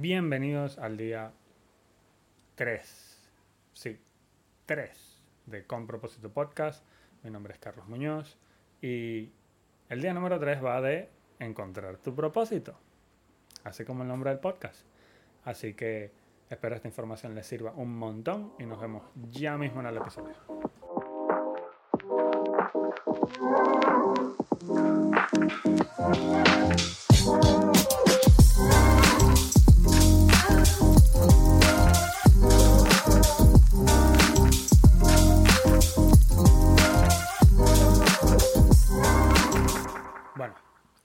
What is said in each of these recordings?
Bienvenidos al día 3. Sí, 3 de Con Propósito Podcast. Mi nombre es Carlos Muñoz y el día número 3 va de encontrar tu propósito, así como el nombre del podcast. Así que espero esta información les sirva un montón y nos vemos ya mismo en el episodio.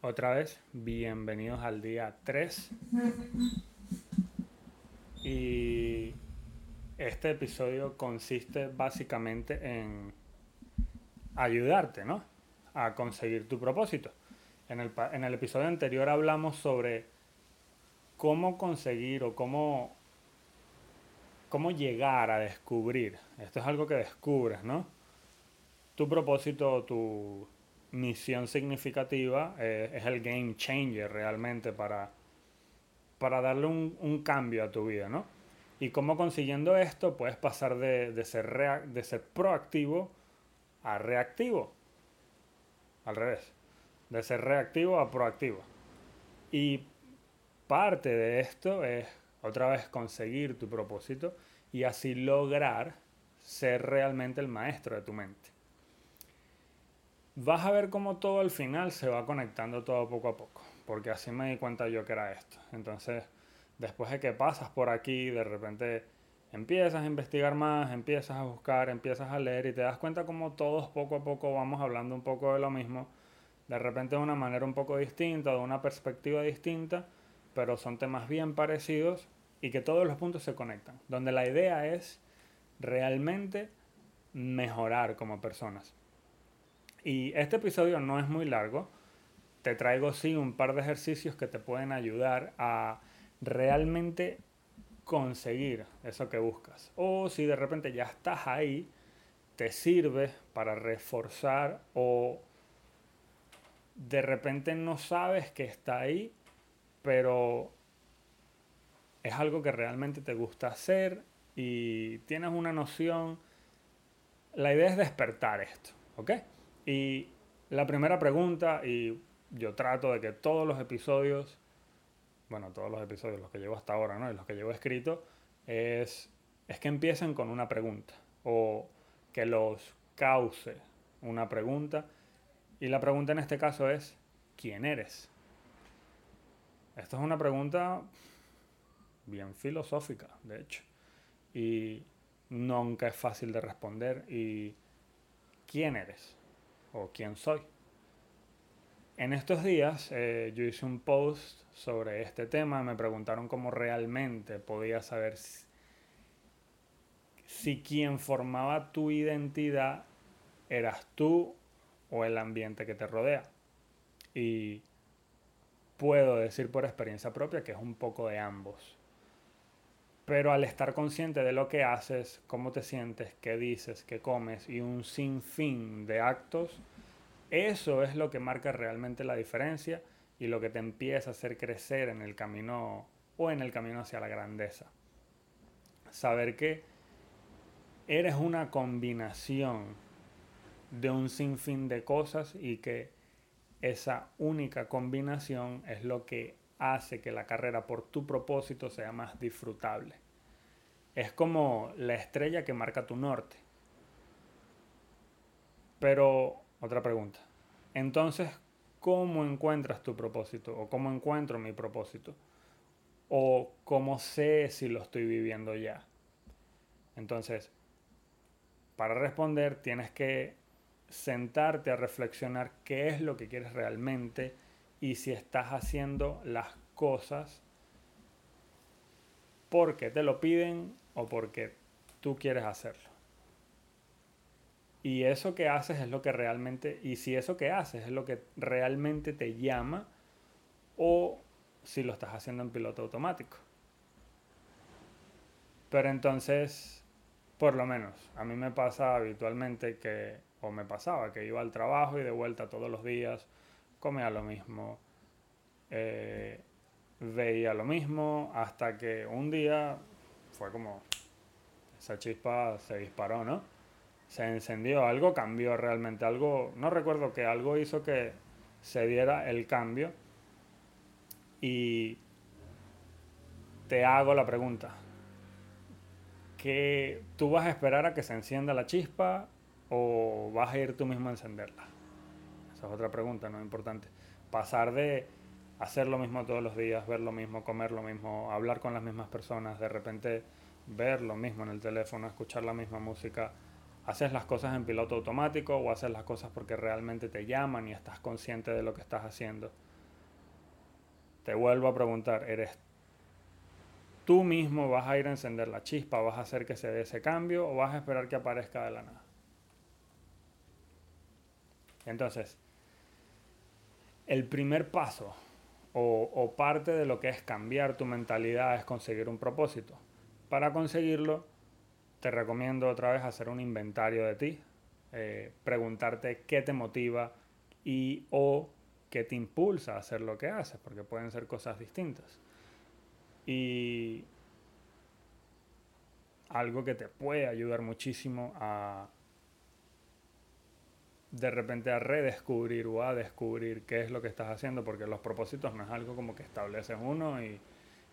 Otra vez, bienvenidos al día 3. Y este episodio consiste básicamente en ayudarte, ¿no? A conseguir tu propósito. En el, en el episodio anterior hablamos sobre cómo conseguir o cómo, cómo llegar a descubrir. Esto es algo que descubres, ¿no? Tu propósito, tu misión significativa eh, es el game changer realmente para, para darle un, cambio a tu vida, ¿no? Y cómo consiguiendo esto puedes pasar de, de ser, de ser proactivo a reactivo. Al revés. De ser reactivo a proactivo. Y parte de esto es otra vez conseguir tu propósito y así lograr ser realmente el maestro de tu mente. Vas a ver cómo todo al final se va conectando todo poco a poco, porque así me di cuenta yo que era esto. Entonces, después de que pasas por aquí, de repente empiezas a investigar más, empiezas a buscar, empiezas a leer y te das cuenta como todos poco a poco vamos hablando un poco de lo mismo, de repente de una manera un poco distinta, de una perspectiva distinta, pero son temas bien parecidos y que todos los puntos se conectan, donde la idea es realmente mejorar como personas. Y este episodio no es muy largo. Te traigo sí un par de ejercicios que te pueden ayudar a realmente conseguir eso que buscas. O si de repente ya estás ahí, te sirve para reforzar o de repente no sabes que está ahí, pero es algo que realmente te gusta hacer y tienes una noción. La idea es despertar esto, ¿ok? Y la primera pregunta, y yo trato de que todos los episodios, bueno, todos los episodios, los que llevo hasta ahora, ¿no? Y los que llevo escrito, es, es que empiecen con una pregunta o que los cause una pregunta. Y la pregunta en este caso es, ¿quién eres? Esto es una pregunta bien filosófica, de hecho. Y nunca es fácil de responder. ¿Y quién eres? O quién soy. En estos días eh, yo hice un post sobre este tema, me preguntaron cómo realmente podía saber si, si quien formaba tu identidad eras tú o el ambiente que te rodea. Y puedo decir por experiencia propia que es un poco de ambos. Pero al estar consciente de lo que haces, cómo te sientes, qué dices, qué comes y un sinfín de actos, eso es lo que marca realmente la diferencia y lo que te empieza a hacer crecer en el camino o en el camino hacia la grandeza. Saber que eres una combinación de un sinfín de cosas y que esa única combinación es lo que hace que la carrera por tu propósito sea más disfrutable. Es como la estrella que marca tu norte. Pero, otra pregunta. Entonces, ¿cómo encuentras tu propósito? ¿O cómo encuentro mi propósito? ¿O cómo sé si lo estoy viviendo ya? Entonces, para responder tienes que sentarte a reflexionar qué es lo que quieres realmente y si estás haciendo las cosas porque te lo piden o porque tú quieres hacerlo. Y eso que haces es lo que realmente, y si eso que haces es lo que realmente te llama o si lo estás haciendo en piloto automático. Pero entonces, por lo menos, a mí me pasa habitualmente que, o me pasaba, que iba al trabajo y de vuelta todos los días, comía lo mismo, eh, veía lo mismo hasta que un día fue como esa chispa se disparó, ¿no? Se encendió, algo cambió realmente, algo, no recuerdo que algo hizo que se diera el cambio y te hago la pregunta, que tú vas a esperar a que se encienda la chispa o vas a ir tú mismo a encenderla? Es otra pregunta, ¿no? Importante. Pasar de hacer lo mismo todos los días, ver lo mismo, comer lo mismo, hablar con las mismas personas, de repente ver lo mismo en el teléfono, escuchar la misma música, haces las cosas en piloto automático o haces las cosas porque realmente te llaman y estás consciente de lo que estás haciendo. Te vuelvo a preguntar, ¿eres tú mismo vas a ir a encender la chispa, vas a hacer que se dé ese cambio o vas a esperar que aparezca de la nada? Entonces, el primer paso o, parte de lo que es cambiar tu mentalidad es conseguir un propósito. Para conseguirlo, te recomiendo otra vez hacer un inventario de ti, eh, preguntarte qué te motiva y o qué te impulsa a hacer lo que haces, porque pueden ser cosas distintas. Y algo que te puede ayudar muchísimo a de repente a redescubrir o a descubrir qué es lo que estás haciendo, porque los propósitos no es algo como que estableces uno y,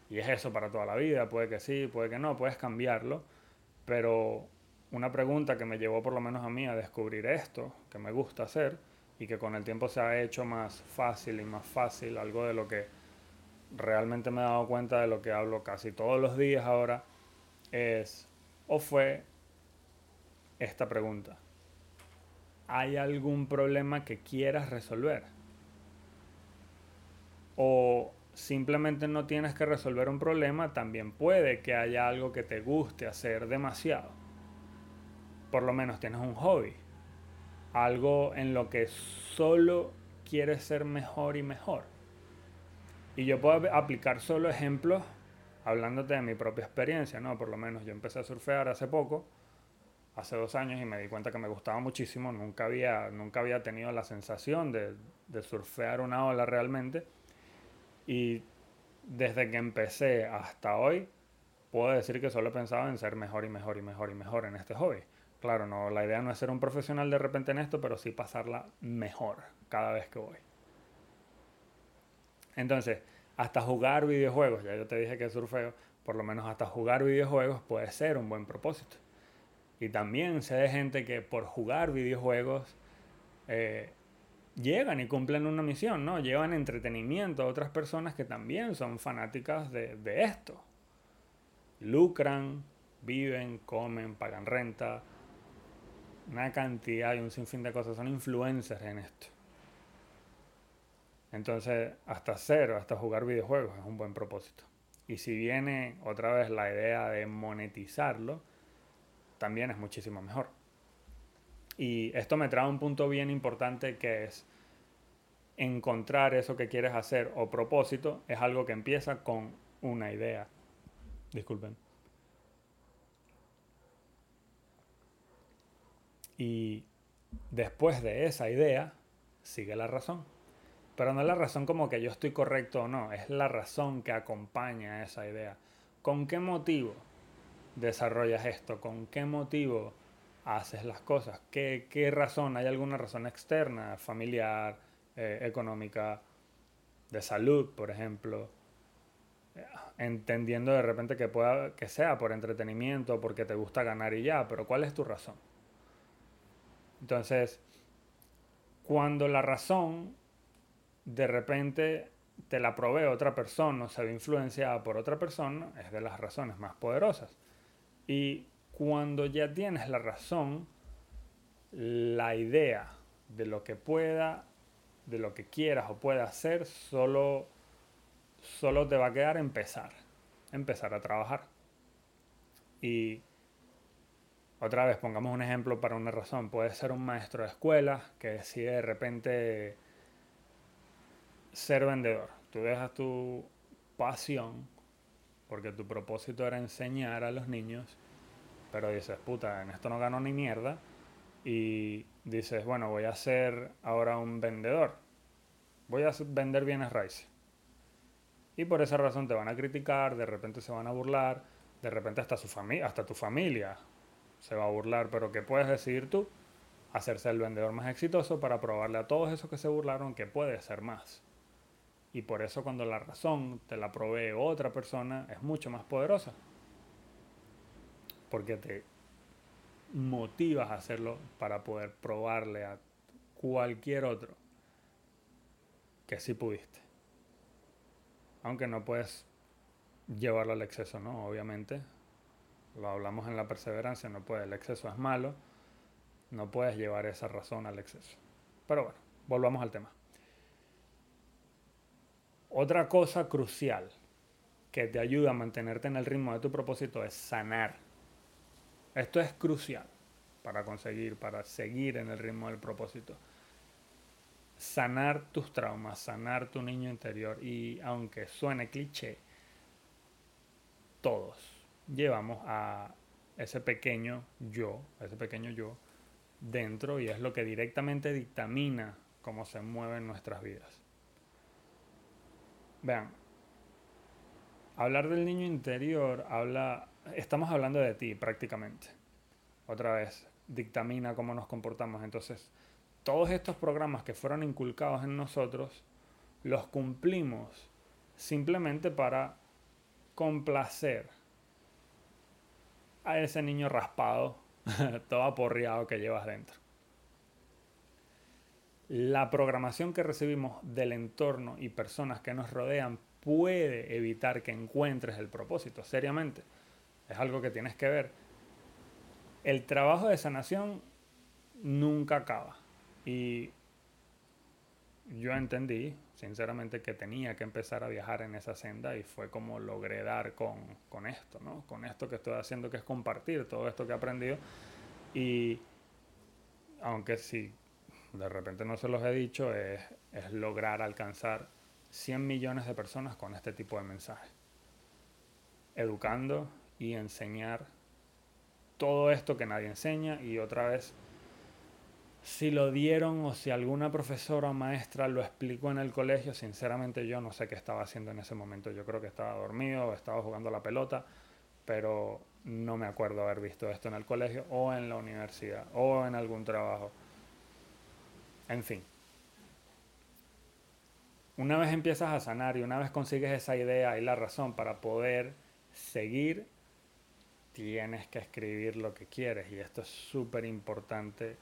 y es eso para toda la vida, puede que sí, puede que no, puedes cambiarlo, pero una pregunta que me llevó por lo menos a mí a descubrir esto, que me gusta hacer y que con el tiempo se ha hecho más fácil y más fácil, algo de lo que realmente me he dado cuenta de lo que hablo casi todos los días ahora, es o fue esta pregunta hay algún problema que quieras resolver. O simplemente no tienes que resolver un problema, también puede que haya algo que te guste hacer demasiado. Por lo menos tienes un hobby. Algo en lo que solo quieres ser mejor y mejor. Y yo puedo aplicar solo ejemplos hablándote de mi propia experiencia, ¿no? Por lo menos yo empecé a surfear hace poco hace dos años y me di cuenta que me gustaba muchísimo. Nunca había, nunca había tenido la sensación de, surfear una ola realmente. Y desde que empecé hasta hoy, puedo decir que solo he pensado en ser mejor y mejor y mejor y mejor en este hobby. Claro, no, la idea no es ser un profesional de repente en esto, pero sí pasarla mejor cada vez que voy. Entonces, hasta jugar videojuegos, ya yo te dije que surfeo, por lo menos hasta jugar videojuegos puede ser un buen propósito. Y también sé de gente que por jugar videojuegos eh, llegan y cumplen una misión, ¿no? Llevan entretenimiento a otras personas que también son fanáticas de, de esto. Lucran, viven, comen, pagan renta, una cantidad y un sinfín de cosas. Son influencers en esto. Entonces, hasta cero, hasta jugar videojuegos es un buen propósito. Y si viene otra vez la idea de monetizarlo, también es muchísimo mejor. Y esto me trae un punto bien importante que es encontrar eso que quieres hacer o propósito es algo que empieza con una idea. Disculpen. Y después de esa idea sigue la razón. Pero no es la razón como que yo estoy correcto o no, es la razón que acompaña a esa idea. ¿Con qué motivo? Desarrollas esto? ¿Con qué motivo haces las cosas? ¿Qué, razón? ¿Hay alguna razón externa, familiar, eh, económica, de salud, por ejemplo? Eh, entendiendo de repente que, pueda, que sea por entretenimiento, porque te gusta ganar y ya, pero ¿cuál es tu razón? Entonces, cuando la razón de repente te la provee otra persona o se ve influenciada por otra persona, es de las razones más poderosas. Y cuando ya tienes la razón, la idea de lo que pueda, de lo que quieras o puedas hacer, solo, solo te va a quedar empezar, empezar a trabajar. Y otra vez, pongamos un ejemplo para una razón. Puede ser un maestro de escuela que decide de repente ser vendedor. Tú dejas tu pasión porque tu propósito era enseñar a los niños, pero dices, puta, en esto no gano ni mierda, y dices, bueno, voy a ser ahora un vendedor, voy a vender bienes raíces. Y por esa razón te van a criticar, de repente se van a burlar, de repente hasta, su familia, hasta tu familia se va a burlar, pero ¿qué puedes decidir tú? Hacerse el vendedor más exitoso para probarle a todos esos que se burlaron que puede ser más. Y por eso cuando la razón te la provee otra persona es mucho más poderosa. Porque te motivas a hacerlo para poder probarle a cualquier otro que sí pudiste. Aunque no puedes llevarlo al exceso, ¿no? Obviamente. Lo hablamos en la perseverancia, no puede, el exceso es malo. No puedes llevar esa razón al exceso. Pero bueno, volvamos al tema. Otra cosa crucial que te ayuda a mantenerte en el ritmo de tu propósito es sanar. Esto es crucial para conseguir, para seguir en el ritmo del propósito. Sanar tus traumas, sanar tu niño interior y aunque suene cliché, todos llevamos a ese pequeño yo, ese pequeño yo dentro y es lo que directamente dictamina cómo se mueven nuestras vidas. Vean, hablar del niño interior habla, estamos hablando de ti prácticamente. Otra vez, dictamina cómo nos comportamos. Entonces, todos estos programas que fueron inculcados en nosotros, los cumplimos simplemente para complacer a ese niño raspado, todo aporreado que llevas dentro la programación que recibimos del entorno y personas que nos rodean puede evitar que encuentres el propósito, seriamente. Es algo que tienes que ver. El trabajo de sanación nunca acaba. Y yo entendí, sinceramente, que tenía que empezar a viajar en esa senda y fue como logré dar con, con esto, ¿no? Con esto que estoy haciendo, que es compartir todo esto que he aprendido. Y aunque sí de repente no se los he dicho, es, lograr alcanzar 100 millones de personas con este tipo de mensaje. Educando y enseñar todo esto que nadie enseña y otra vez, si lo dieron o si alguna profesora o maestra lo explicó en el colegio, sinceramente yo no sé qué estaba haciendo en ese momento. Yo creo que estaba dormido o estaba jugando la pelota, pero no me acuerdo haber visto esto en el colegio o en la universidad o en algún trabajo. En fin. Una vez empiezas a sanar y una vez consigues esa idea y la razón para poder seguir, tienes que escribir lo que quieres. Y esto es súper importante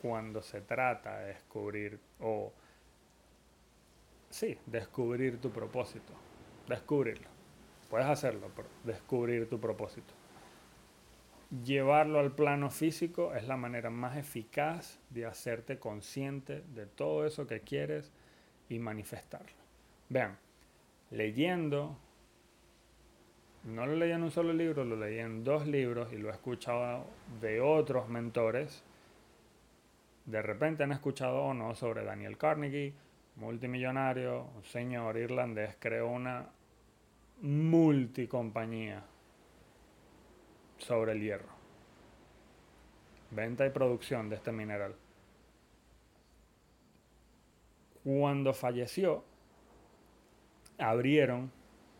cuando se trata de descubrir o... Sí, descubrir tu propósito. Descubrirlo. Puedes hacerlo, pero descubrir tu propósito llevarlo al plano físico es la manera más eficaz de hacerte consciente de todo eso que quieres y manifestarlo. Vean, leyendo, no lo leí en un solo libro, lo leí en dos libros y lo he escuchado de otros mentores. De repente han escuchado o no sobre Daniel Carnegie, multimillonario, un señor irlandés, creó una multicompañía sobre el hierro. Venta y producción de este mineral. Cuando falleció, abrieron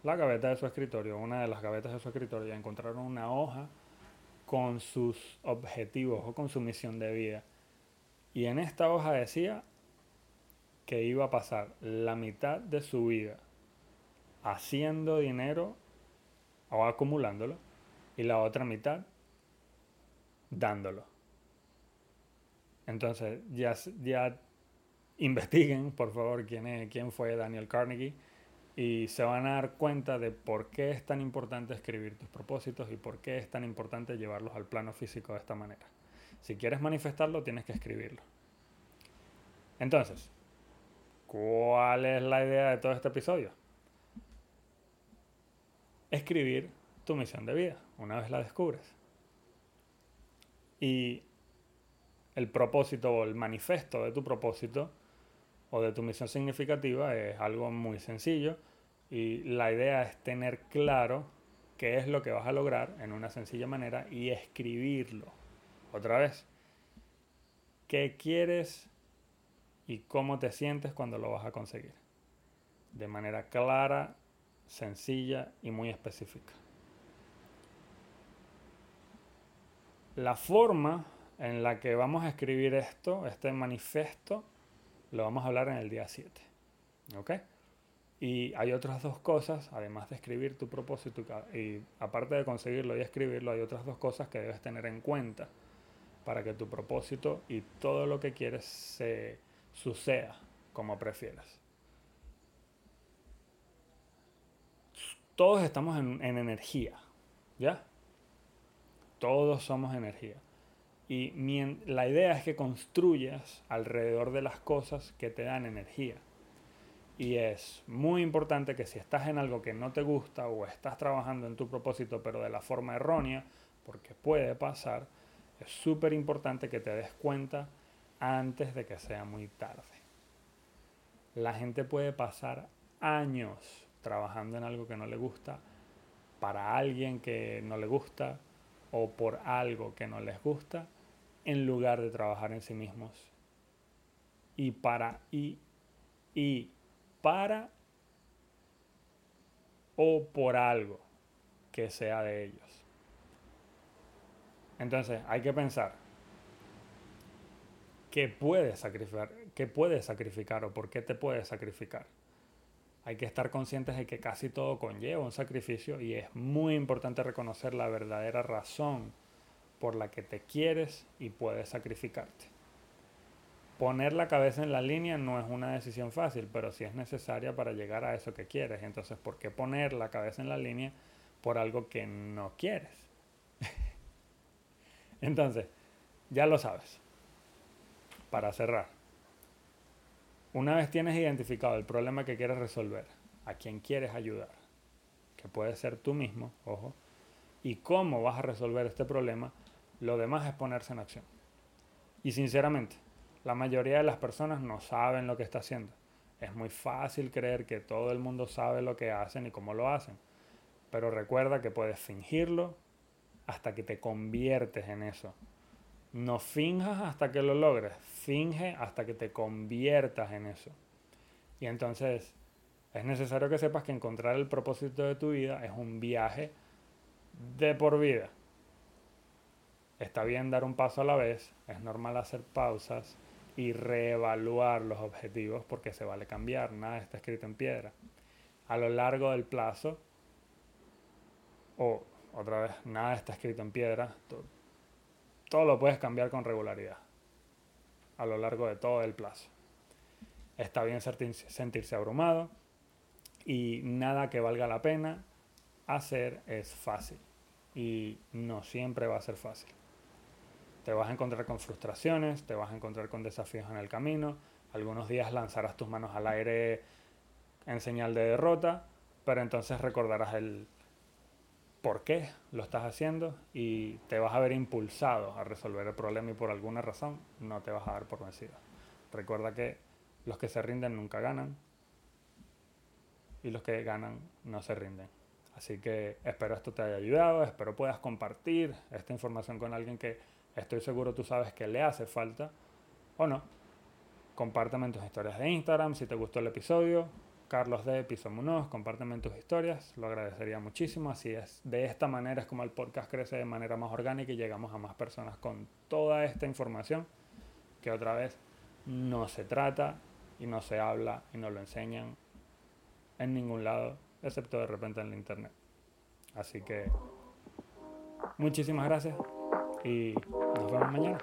la gaveta de su escritorio, una de las gavetas de su escritorio, y encontraron una hoja con sus objetivos o con su misión de vida. Y en esta hoja decía que iba a pasar la mitad de su vida haciendo dinero o acumulándolo y la otra mitad dándolo. Entonces, ya, ya investiguen, por favor, quién, es, quién fue Daniel Carnegie y se van a dar cuenta de por qué es tan importante escribir tus propósitos y por qué es tan importante llevarlos al plano físico de esta manera. Si quieres manifestarlo, tienes que escribirlo. Entonces, ¿cuál es la idea de todo este episodio? Escribir tu misión de vida, una vez la descubres. Y el propósito o el manifesto de tu propósito o de tu misión significativa es algo muy sencillo y la idea es tener claro qué es lo que vas a lograr en una sencilla manera y escribirlo. Otra vez, qué quieres y cómo te sientes cuando lo vas a conseguir. De manera clara sencilla y muy específica. La forma en la que vamos a escribir esto, este manifiesto, lo vamos a hablar en el día 7. ¿Ok? Y hay otras dos cosas, además de escribir tu propósito, y aparte de conseguirlo y escribirlo, hay otras dos cosas que debes tener en cuenta para que tu propósito y todo lo que quieres se suceda como prefieras. Todos estamos en, en energía, ¿ya? Todos somos energía. Y la idea es que construyas alrededor de las cosas que te dan energía. Y es muy importante que si estás en algo que no te gusta o estás trabajando en tu propósito pero de la forma errónea, porque puede pasar, es súper importante que te des cuenta antes de que sea muy tarde. La gente puede pasar años trabajando en algo que no le gusta, para alguien que no le gusta o por algo que no les gusta en lugar de trabajar en sí mismos. Y para, y, y para o por algo que sea de ellos. Entonces hay que pensar qué puedes sacrificar, qué puedes sacrificar o por qué te puedes sacrificar. Hay que estar conscientes de que casi todo conlleva un sacrificio y es muy importante reconocer la verdadera razón por la que te quieres y puedes sacrificarte. Poner la cabeza en la línea no es una decisión fácil, pero sí es necesaria para llegar a eso que quieres. Entonces, ¿por qué poner la cabeza en la línea por algo que no quieres? Entonces, ya lo sabes. Para cerrar, una vez tienes identificado el problema que quieres resolver, a quién quieres ayudar, que puede ser tú mismo, ojo, y cómo vas a resolver este problema, lo demás es ponerse en acción. Y sinceramente, la mayoría de las personas no saben lo que está haciendo. Es muy fácil creer que todo el mundo sabe lo que hacen y cómo lo hacen. Pero recuerda que puedes fingirlo hasta que te conviertes en eso. No finjas hasta que lo logres, finge hasta que te conviertas en eso. Y entonces es necesario que sepas que encontrar el propósito de tu vida es un viaje de por vida. Está bien dar un paso a la vez, es normal hacer pausas y reevaluar los objetivos porque se vale cambiar, nada está escrito en piedra. A lo largo del plazo, o otra vez, nada está escrito en piedra, todo, lo puedes cambiar con regularidad a lo largo de todo el plazo. Está bien sentirse abrumado y nada que valga la pena hacer es fácil y no siempre va a ser fácil. Te vas a encontrar con frustraciones, te vas a encontrar con desafíos en el camino. Algunos días lanzarás tus manos al aire en señal de derrota, pero entonces recordarás el por qué lo estás haciendo y te vas a ver impulsado a resolver el problema y por alguna razón no te vas a dar por vencido. Recuerda que los que se rinden nunca ganan y los que ganan no se rinden. Así que espero esto te haya ayudado, espero puedas compartir esta información con alguien que Estoy seguro tú sabes que le hace falta o no. Compárteme en tus historias de Instagram si te gustó el episodio. Carlos de Piso Munoz, compárteme tus historias, lo agradecería muchísimo. Así es, de esta manera es como el podcast crece de manera más orgánica y llegamos a más personas con toda esta información que otra vez no se trata y no se habla y no lo enseñan en ningún lado, excepto de repente en la internet. Así que muchísimas gracias y nos vemos mañana.